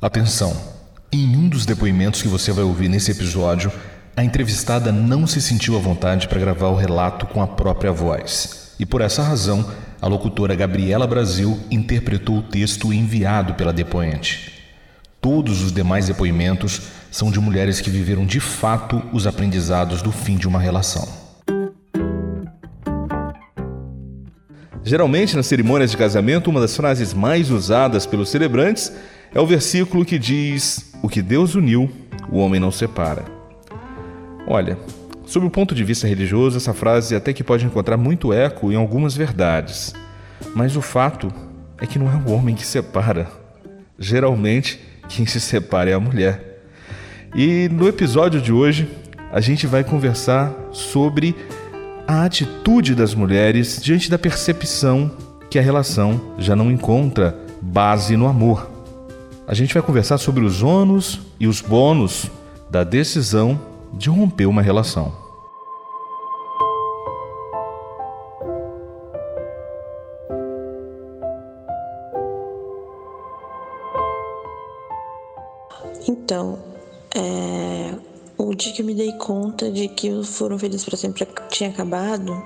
Atenção! Em um dos depoimentos que você vai ouvir nesse episódio, a entrevistada não se sentiu à vontade para gravar o relato com a própria voz. E por essa razão, a locutora Gabriela Brasil interpretou o texto enviado pela depoente. Todos os demais depoimentos são de mulheres que viveram de fato os aprendizados do fim de uma relação. Geralmente, nas cerimônias de casamento, uma das frases mais usadas pelos celebrantes é o versículo que diz: O que Deus uniu, o homem não separa. Olha, sob o ponto de vista religioso, essa frase até que pode encontrar muito eco em algumas verdades, mas o fato é que não é o homem que separa. Geralmente, quem se separa é a mulher. E no episódio de hoje, a gente vai conversar sobre a atitude das mulheres diante da percepção que a relação já não encontra base no amor a gente vai conversar sobre os ônus e os bônus da decisão de romper uma relação. Então, é, o dia que eu me dei conta de que Foram Felizes para Sempre tinha acabado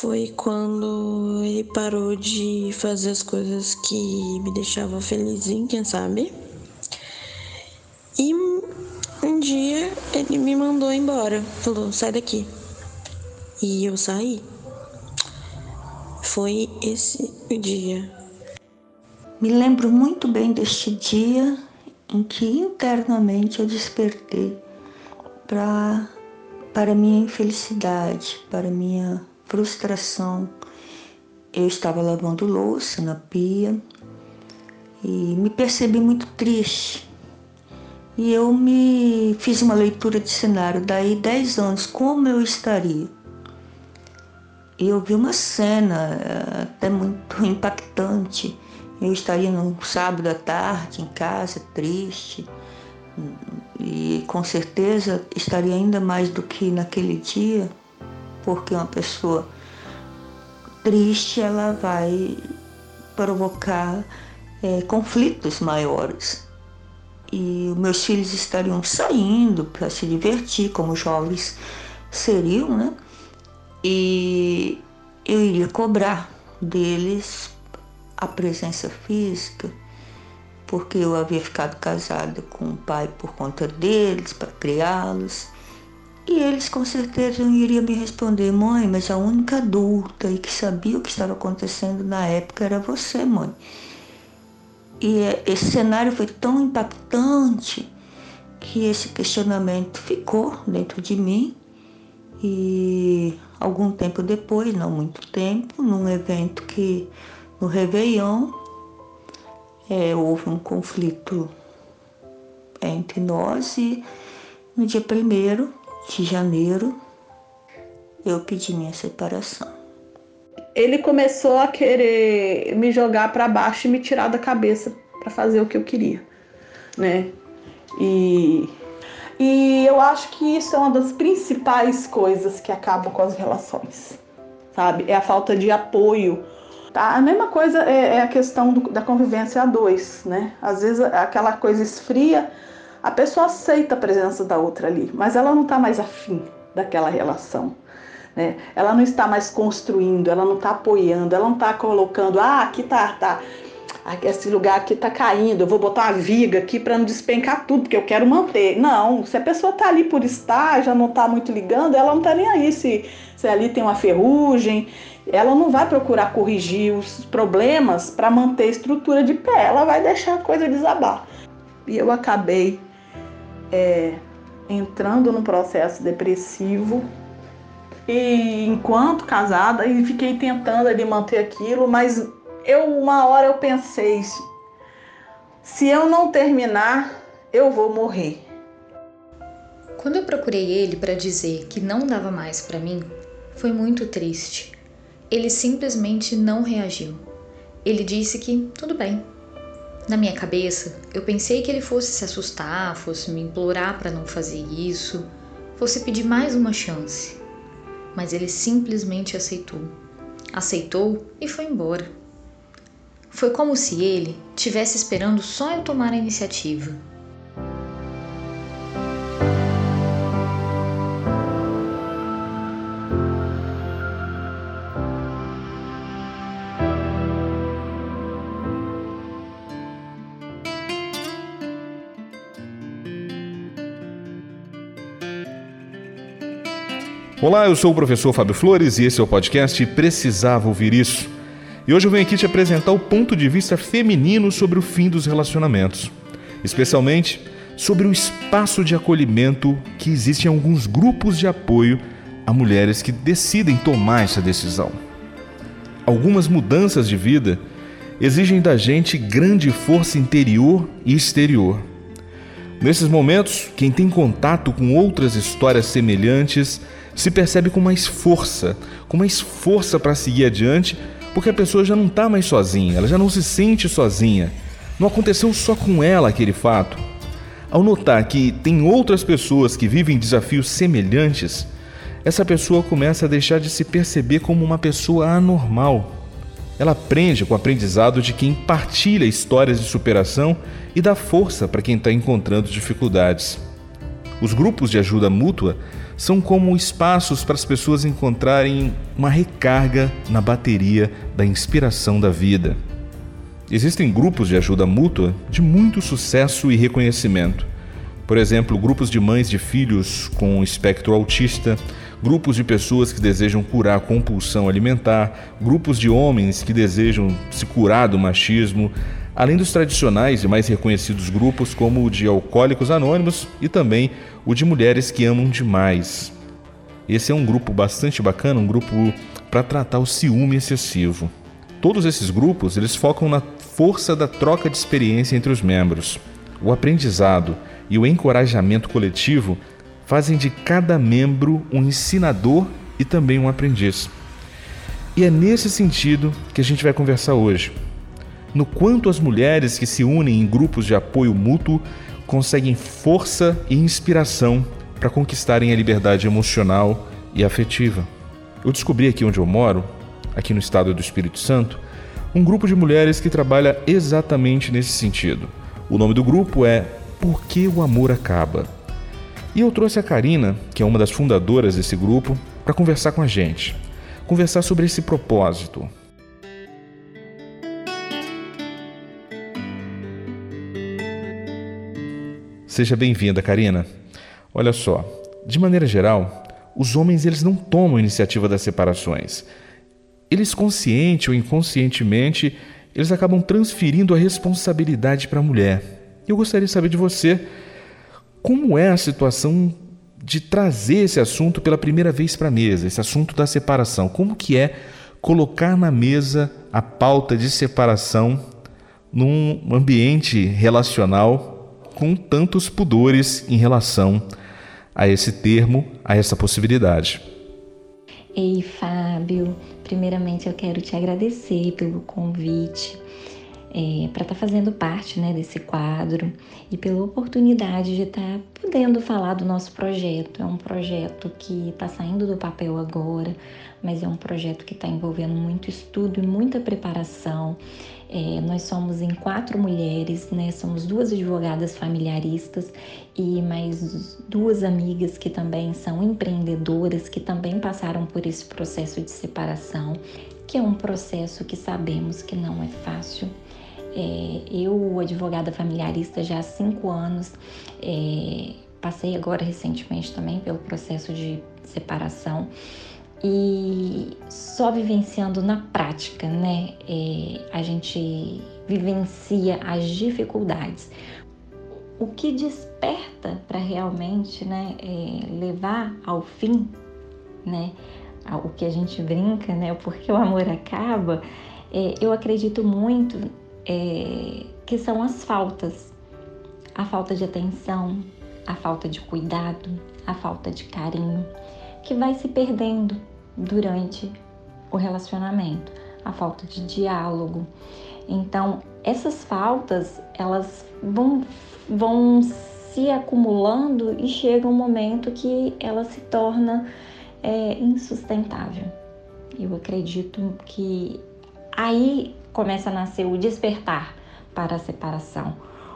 foi quando ele parou de fazer as coisas que me deixavam felizinha, sabe? E um dia ele me mandou embora, falou: sai daqui. E eu saí. Foi esse o dia. Me lembro muito bem deste dia em que internamente eu despertei para para minha infelicidade, para minha frustração. Eu estava lavando louça na pia e me percebi muito triste. E eu me fiz uma leitura de cenário, daí 10 anos, como eu estaria? E eu vi uma cena eh, até muito impactante. Eu estaria num sábado à tarde em casa, triste, e com certeza estaria ainda mais do que naquele dia porque uma pessoa triste ela vai provocar é, conflitos maiores. E meus filhos estariam saindo para se divertir, como jovens seriam, né? E eu iria cobrar deles a presença física, porque eu havia ficado casada com o pai por conta deles, para criá-los. E eles com certeza iriam me responder, mãe, mas a única adulta e que sabia o que estava acontecendo na época era você, mãe. E é, esse cenário foi tão impactante que esse questionamento ficou dentro de mim. E algum tempo depois, não muito tempo, num evento que no Réveillon é, houve um conflito entre nós e no dia primeiro de janeiro, eu pedi minha separação. Ele começou a querer me jogar para baixo e me tirar da cabeça para fazer o que eu queria, né? E e eu acho que isso é uma das principais coisas que acabam com as relações, sabe? É a falta de apoio. Tá? A mesma coisa é, é a questão do, da convivência a dois, né? Às vezes aquela coisa esfria, a pessoa aceita a presença da outra ali, mas ela não está mais afim daquela relação. Né? Ela não está mais construindo, ela não está apoiando, ela não está colocando, ah, aqui tá, tá, esse lugar aqui tá caindo, eu vou botar uma viga aqui para não despencar tudo, porque eu quero manter. Não, se a pessoa tá ali por estar, já não tá muito ligando, ela não tá nem aí se, se ali tem uma ferrugem, ela não vai procurar corrigir os problemas para manter a estrutura de pé, ela vai deixar a coisa desabar. E eu acabei é, entrando no processo depressivo e enquanto casada e fiquei tentando ali manter aquilo, mas eu uma hora eu pensei se eu não terminar, eu vou morrer. Quando eu procurei ele para dizer que não dava mais para mim, foi muito triste. Ele simplesmente não reagiu. Ele disse que tudo bem, na minha cabeça, eu pensei que ele fosse se assustar, fosse me implorar para não fazer isso, fosse pedir mais uma chance. Mas ele simplesmente aceitou. Aceitou e foi embora. Foi como se ele tivesse esperando só eu tomar a iniciativa. Olá, eu sou o professor Fábio Flores e esse é o podcast Precisava Ouvir Isso. E hoje eu venho aqui te apresentar o ponto de vista feminino sobre o fim dos relacionamentos, especialmente sobre o espaço de acolhimento que existe em alguns grupos de apoio a mulheres que decidem tomar essa decisão. Algumas mudanças de vida exigem da gente grande força interior e exterior. Nesses momentos, quem tem contato com outras histórias semelhantes se percebe com mais força, com mais força para seguir adiante, porque a pessoa já não está mais sozinha, ela já não se sente sozinha. Não aconteceu só com ela aquele fato. Ao notar que tem outras pessoas que vivem desafios semelhantes, essa pessoa começa a deixar de se perceber como uma pessoa anormal. Ela aprende com o aprendizado de quem partilha histórias de superação e dá força para quem está encontrando dificuldades. Os grupos de ajuda mútua são como espaços para as pessoas encontrarem uma recarga na bateria da inspiração da vida. Existem grupos de ajuda mútua de muito sucesso e reconhecimento. Por exemplo, grupos de mães de filhos com espectro autista, grupos de pessoas que desejam curar a compulsão alimentar, grupos de homens que desejam se curar do machismo, além dos tradicionais e mais reconhecidos grupos como o de Alcoólicos Anônimos e também o de Mulheres que Amam Demais. Esse é um grupo bastante bacana, um grupo para tratar o ciúme excessivo. Todos esses grupos, eles focam na força da troca de experiência entre os membros. O aprendizado e o encorajamento coletivo fazem de cada membro um ensinador e também um aprendiz. E é nesse sentido que a gente vai conversar hoje no quanto as mulheres que se unem em grupos de apoio mútuo conseguem força e inspiração para conquistarem a liberdade emocional e afetiva. Eu descobri aqui onde eu moro, aqui no estado do Espírito Santo, um grupo de mulheres que trabalha exatamente nesse sentido. O nome do grupo é Por que o Amor Acaba? E eu trouxe a Karina, que é uma das fundadoras desse grupo, para conversar com a gente. Conversar sobre esse propósito, Seja bem-vinda, Karina. Olha só, de maneira geral, os homens eles não tomam iniciativa das separações. Eles consciente ou inconscientemente, eles acabam transferindo a responsabilidade para a mulher. Eu gostaria de saber de você como é a situação de trazer esse assunto pela primeira vez para a mesa, esse assunto da separação. Como que é colocar na mesa a pauta de separação num ambiente relacional com tantos pudores em relação a esse termo, a essa possibilidade. Ei, Fábio, primeiramente eu quero te agradecer pelo convite é, para estar tá fazendo parte né, desse quadro e pela oportunidade de estar tá podendo falar do nosso projeto. É um projeto que está saindo do papel agora, mas é um projeto que está envolvendo muito estudo e muita preparação. É, nós somos em quatro mulheres, né? Somos duas advogadas familiaristas e mais duas amigas que também são empreendedoras, que também passaram por esse processo de separação, que é um processo que sabemos que não é fácil. É, eu, advogada familiarista, já há cinco anos, é, passei agora recentemente também pelo processo de separação e só vivenciando na prática, né? É, a gente vivencia as dificuldades. O que desperta para realmente, né, é, levar ao fim, né, o que a gente brinca, né, porque o amor acaba, é, eu acredito muito é, que são as faltas, a falta de atenção, a falta de cuidado, a falta de carinho, que vai se perdendo durante o relacionamento, a falta de diálogo. Então, essas faltas, elas vão, vão se acumulando e chega um momento que ela se torna é, insustentável. Eu acredito que aí começa a nascer o despertar para a separação.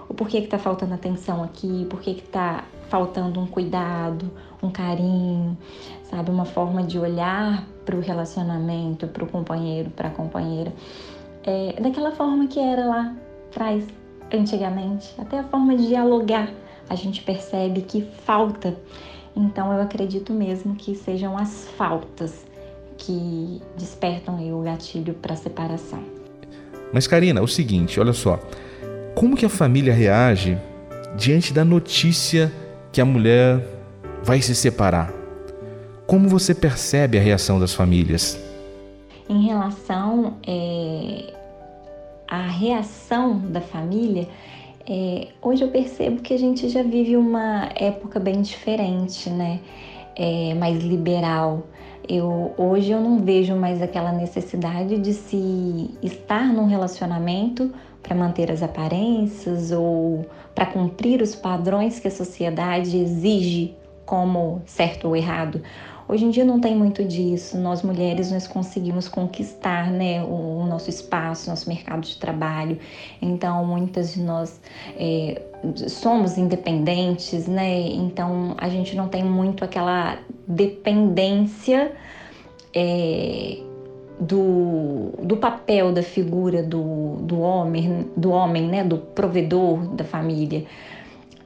O porquê que está faltando atenção aqui, por que está faltando um cuidado, um carinho, sabe? Uma forma de olhar para o relacionamento, para o companheiro, para a companheira. É, daquela forma que era lá atrás, antigamente. Até a forma de dialogar, a gente percebe que falta. Então eu acredito mesmo que sejam as faltas que despertam o gatilho para a separação. Mas Karina, é o seguinte, olha só. Como que a família reage diante da notícia que a mulher vai se separar? Como você percebe a reação das famílias? Em relação é, à reação da família, é, hoje eu percebo que a gente já vive uma época bem diferente, né? É, mais liberal. Eu, hoje eu não vejo mais aquela necessidade de se estar num relacionamento para manter as aparências ou para cumprir os padrões que a sociedade exige como certo ou errado. Hoje em dia não tem muito disso. Nós mulheres nós conseguimos conquistar, né, o, o nosso espaço, nosso mercado de trabalho. Então muitas de nós é, somos independentes, né? Então a gente não tem muito aquela dependência é, do, do papel da figura do, do homem, do homem, né? Do provedor da família.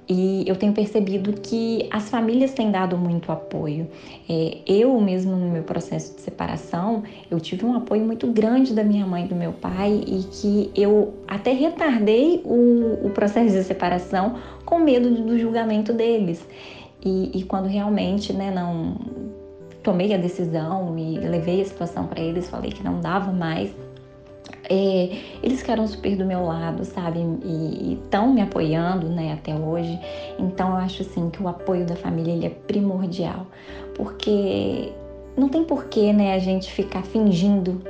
E eu tenho percebido que as famílias têm dado muito apoio. É, eu mesmo no meu processo de separação, eu tive um apoio muito grande da minha mãe e do meu pai e que eu até retardei o, o processo de separação com medo do julgamento deles. E, e quando realmente, né, não tomei a decisão e levei a situação para eles, falei que não dava mais, é, eles ficaram super do meu lado, sabe? E estão me apoiando, né, até hoje. Então eu acho assim que o apoio da família ele é primordial, porque não tem porquê, né, a gente ficar fingindo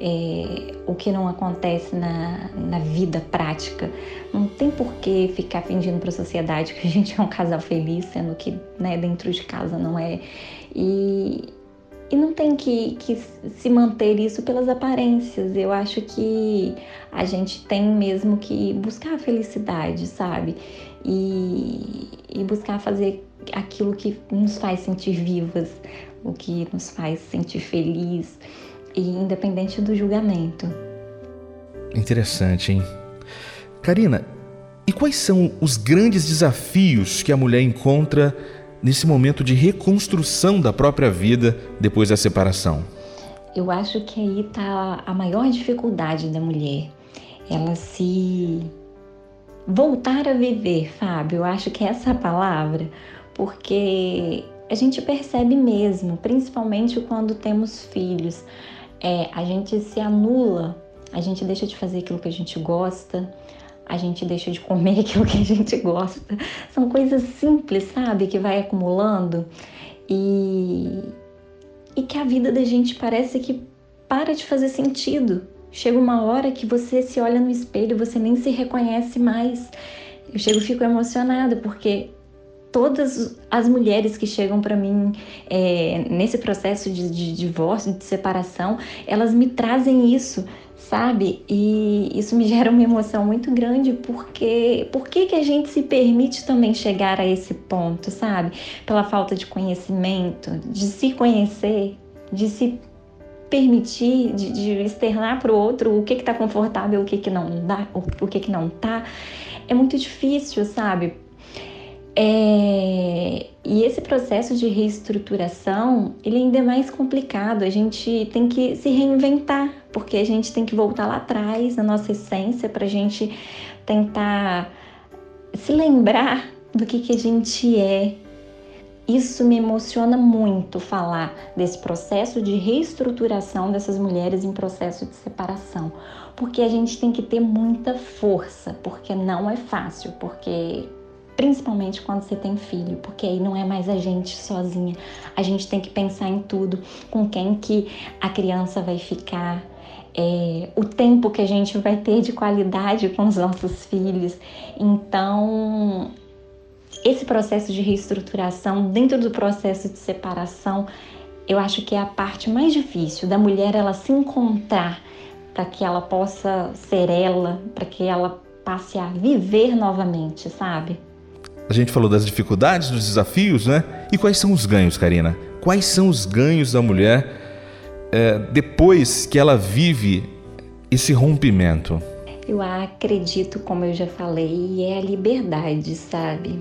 é, o que não acontece na, na vida prática. Não tem porquê ficar fingindo para a sociedade que a gente é um casal feliz, sendo que né, dentro de casa não é. E, e não tem que, que se manter isso pelas aparências. Eu acho que a gente tem mesmo que buscar a felicidade, sabe? E, e buscar fazer aquilo que nos faz sentir vivas, o que nos faz sentir feliz, e independente do julgamento. Interessante, hein? Karina, e quais são os grandes desafios que a mulher encontra nesse momento de reconstrução da própria vida depois da separação? Eu acho que aí está a maior dificuldade da mulher. Ela se voltar a viver, Fábio. Eu acho que é essa a palavra, porque a gente percebe mesmo, principalmente quando temos filhos, é, a gente se anula, a gente deixa de fazer aquilo que a gente gosta, a gente deixa de comer aquilo que a gente gosta. São coisas simples, sabe? Que vai acumulando e, e que a vida da gente parece que para de fazer sentido. Chega uma hora que você se olha no espelho, você nem se reconhece mais. Eu chego fico emocionada porque todas as mulheres que chegam para mim é, nesse processo de, de divórcio, de separação, elas me trazem isso sabe? E isso me gera uma emoção muito grande porque por que, que a gente se permite também chegar a esse ponto, sabe? Pela falta de conhecimento, de se conhecer, de se permitir, de, de externar para o outro o que está confortável, o que, que não dá, o, o que, que não tá. É muito difícil, sabe? É, e esse processo de reestruturação, ele ainda é mais complicado. A gente tem que se reinventar, porque a gente tem que voltar lá atrás, na nossa essência, para a gente tentar se lembrar do que, que a gente é. Isso me emociona muito falar desse processo de reestruturação dessas mulheres em processo de separação, porque a gente tem que ter muita força, porque não é fácil, porque principalmente quando você tem filho, porque aí não é mais a gente sozinha. A gente tem que pensar em tudo, com quem que a criança vai ficar, é, o tempo que a gente vai ter de qualidade com os nossos filhos. Então, esse processo de reestruturação, dentro do processo de separação, eu acho que é a parte mais difícil da mulher ela se encontrar para que ela possa ser ela, para que ela passe a viver novamente, sabe? A gente falou das dificuldades, dos desafios, né? E quais são os ganhos, Karina? Quais são os ganhos da mulher é, depois que ela vive esse rompimento? Eu acredito, como eu já falei, é a liberdade, sabe?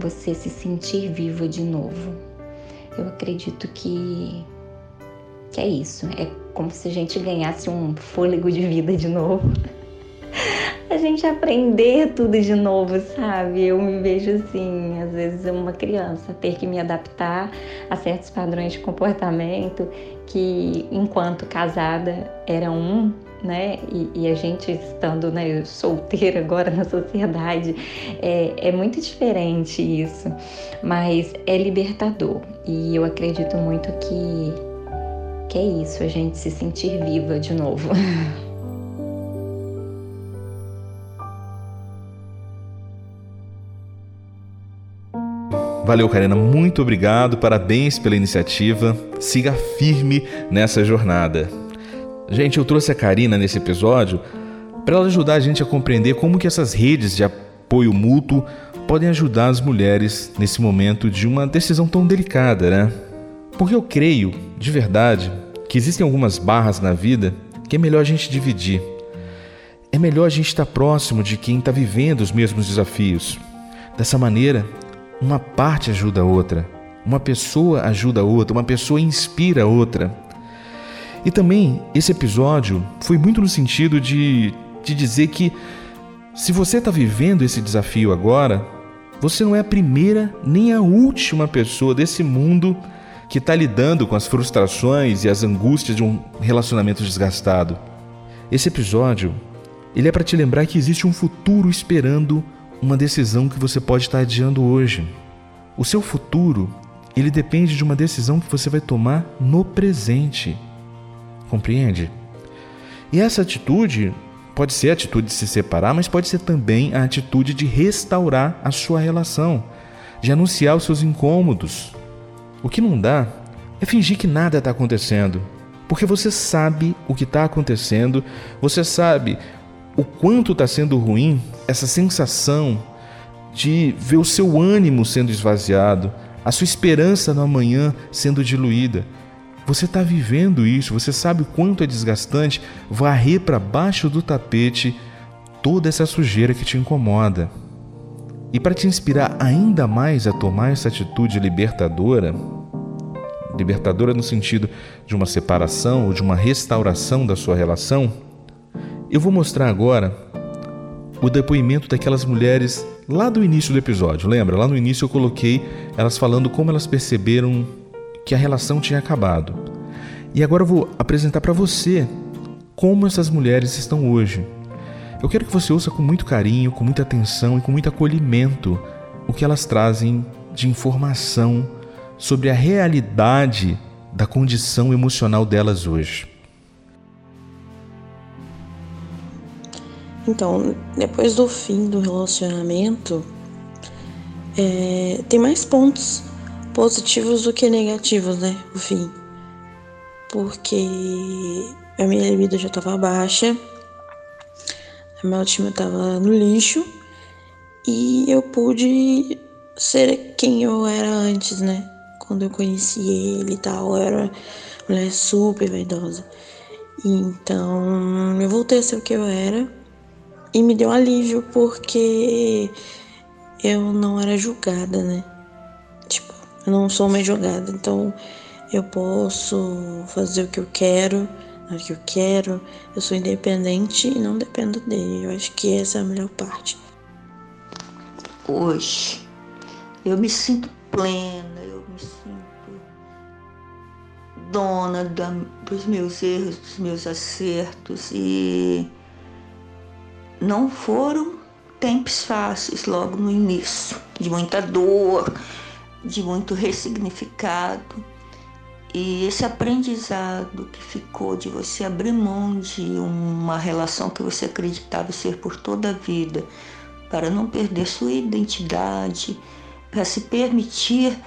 Você se sentir viva de novo. Eu acredito que, que é isso. É como se a gente ganhasse um fôlego de vida de novo. A gente aprender tudo de novo, sabe? Eu me vejo assim, às vezes uma criança, ter que me adaptar a certos padrões de comportamento que enquanto casada era um, né? E, e, a gente estando né, solteira agora na sociedade, é, é muito diferente isso, mas é libertador e eu acredito muito que, que é isso, a gente se sentir viva de novo. Valeu, Karina. Muito obrigado. Parabéns pela iniciativa. Siga firme nessa jornada. Gente, eu trouxe a Karina nesse episódio para ela ajudar a gente a compreender como que essas redes de apoio mútuo podem ajudar as mulheres nesse momento de uma decisão tão delicada, né? Porque eu creio, de verdade, que existem algumas barras na vida que é melhor a gente dividir. É melhor a gente estar próximo de quem está vivendo os mesmos desafios. Dessa maneira, uma parte ajuda a outra, uma pessoa ajuda a outra, uma pessoa inspira a outra. E também esse episódio foi muito no sentido de, de dizer que se você está vivendo esse desafio agora, você não é a primeira nem a última pessoa desse mundo que está lidando com as frustrações e as angústias de um relacionamento desgastado. Esse episódio ele é para te lembrar que existe um futuro esperando uma decisão que você pode estar adiando hoje. O seu futuro, ele depende de uma decisão que você vai tomar no presente. Compreende? E essa atitude pode ser a atitude de se separar, mas pode ser também a atitude de restaurar a sua relação, de anunciar os seus incômodos. O que não dá é fingir que nada está acontecendo, porque você sabe o que está acontecendo, você sabe o quanto está sendo ruim essa sensação de ver o seu ânimo sendo esvaziado, a sua esperança no amanhã sendo diluída. Você está vivendo isso, você sabe o quanto é desgastante varrer para baixo do tapete toda essa sujeira que te incomoda. E para te inspirar ainda mais a tomar essa atitude libertadora, libertadora no sentido de uma separação ou de uma restauração da sua relação, eu vou mostrar agora o depoimento daquelas mulheres lá do início do episódio. Lembra? Lá no início eu coloquei elas falando como elas perceberam que a relação tinha acabado. E agora eu vou apresentar para você como essas mulheres estão hoje. Eu quero que você ouça com muito carinho, com muita atenção e com muito acolhimento o que elas trazem de informação sobre a realidade da condição emocional delas hoje. Então, depois do fim do relacionamento, é, tem mais pontos positivos do que negativos, né? O fim. Porque a minha libido já tava baixa, a minha autoestima tava no lixo e eu pude ser quem eu era antes, né? Quando eu conheci ele e tal, eu era mulher super vaidosa. Então, eu voltei a ser o que eu era e me deu alívio porque eu não era julgada, né? Tipo, eu não sou mais julgada, então eu posso fazer o que eu quero, na hora que eu quero, eu sou independente e não dependo dele. Eu acho que essa é a melhor parte. Hoje, eu me sinto plena, eu me sinto dona da, dos meus erros, dos meus acertos e não foram tempos fáceis logo no início, de muita dor, de muito ressignificado. E esse aprendizado que ficou de você abrir mão de uma relação que você acreditava ser por toda a vida, para não perder sua identidade, para se permitir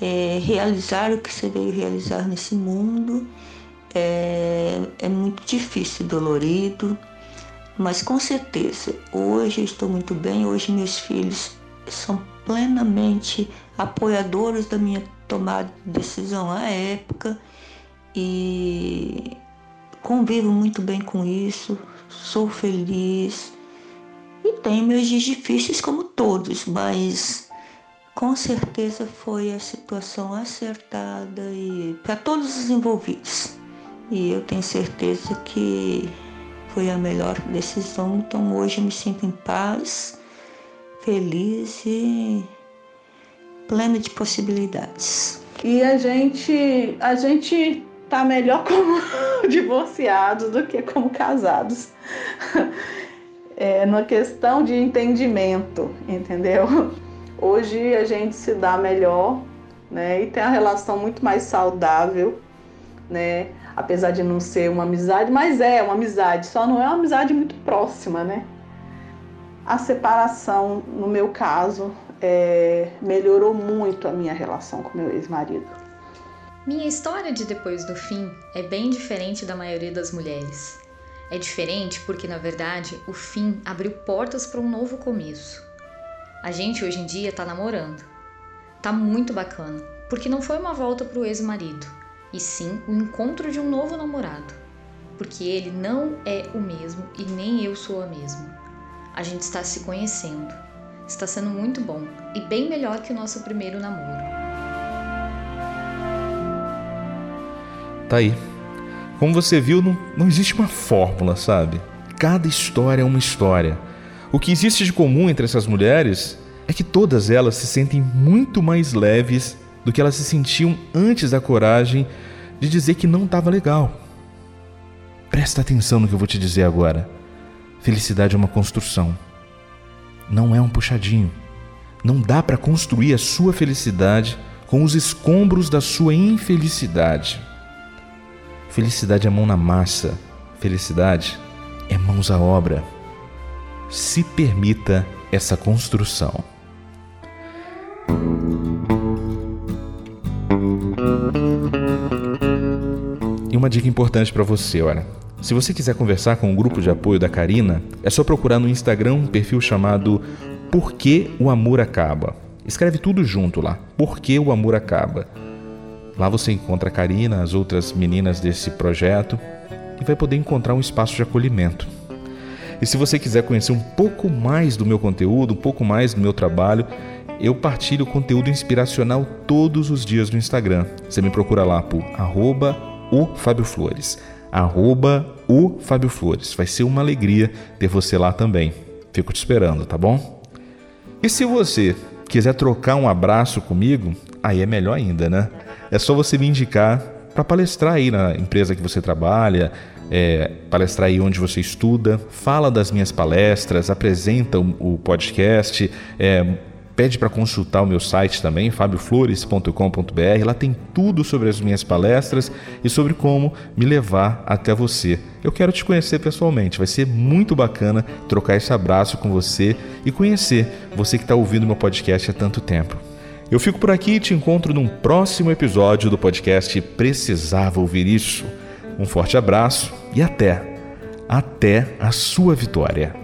é, realizar o que você veio realizar nesse mundo, é, é muito difícil, dolorido, mas com certeza, hoje eu estou muito bem, hoje meus filhos são plenamente apoiadores da minha tomada de decisão à época e convivo muito bem com isso, sou feliz e tenho meus dias difíceis como todos, mas com certeza foi a situação acertada e para todos os envolvidos. E eu tenho certeza que foi a melhor decisão. Então hoje eu me sinto em paz, feliz e plena de possibilidades. E a gente, a gente tá melhor como divorciados do que como casados. É, na questão de entendimento, entendeu? Hoje a gente se dá melhor, né? E tem a relação muito mais saudável, né? Apesar de não ser uma amizade, mas é uma amizade, só não é uma amizade muito próxima, né? A separação, no meu caso, é, melhorou muito a minha relação com meu ex-marido. Minha história de depois do fim é bem diferente da maioria das mulheres. É diferente porque, na verdade, o fim abriu portas para um novo começo. A gente hoje em dia tá namorando. Tá muito bacana, porque não foi uma volta pro ex-marido, e sim o encontro de um novo namorado, porque ele não é o mesmo e nem eu sou a mesma. A gente está se conhecendo. Está sendo muito bom e bem melhor que o nosso primeiro namoro. Tá aí. Como você viu, não, não existe uma fórmula, sabe? Cada história é uma história. O que existe de comum entre essas mulheres é que todas elas se sentem muito mais leves do que elas se sentiam antes da coragem de dizer que não estava legal. Presta atenção no que eu vou te dizer agora. Felicidade é uma construção, não é um puxadinho. Não dá para construir a sua felicidade com os escombros da sua infelicidade. Felicidade é mão na massa, felicidade é mãos à obra. Se permita essa construção. Uma dica importante para você, olha. Se você quiser conversar com o grupo de apoio da Karina, é só procurar no Instagram um perfil chamado Por que o Amor Acaba. Escreve tudo junto lá. Por que o Amor Acaba. Lá você encontra a Karina, as outras meninas desse projeto e vai poder encontrar um espaço de acolhimento. E se você quiser conhecer um pouco mais do meu conteúdo, um pouco mais do meu trabalho, eu partilho conteúdo inspiracional todos os dias no Instagram. Você me procura lá por arroba o Fábio Flores. Arroba o Fábio Flores. Vai ser uma alegria ter você lá também. Fico te esperando, tá bom? E se você quiser trocar um abraço comigo, aí é melhor ainda, né? É só você me indicar para palestrar aí na empresa que você trabalha, é, palestrar aí onde você estuda, fala das minhas palestras, apresenta o, podcast, é, Pede para consultar o meu site também, fabioflores.com.br. Lá tem tudo sobre as minhas palestras e sobre como me levar até você. Eu quero te conhecer pessoalmente, vai ser muito bacana trocar esse abraço com você e conhecer você que está ouvindo meu podcast há tanto tempo. Eu fico por aqui e te encontro num próximo episódio do podcast Precisava Ouvir Isso. Um forte abraço e até, até a sua vitória.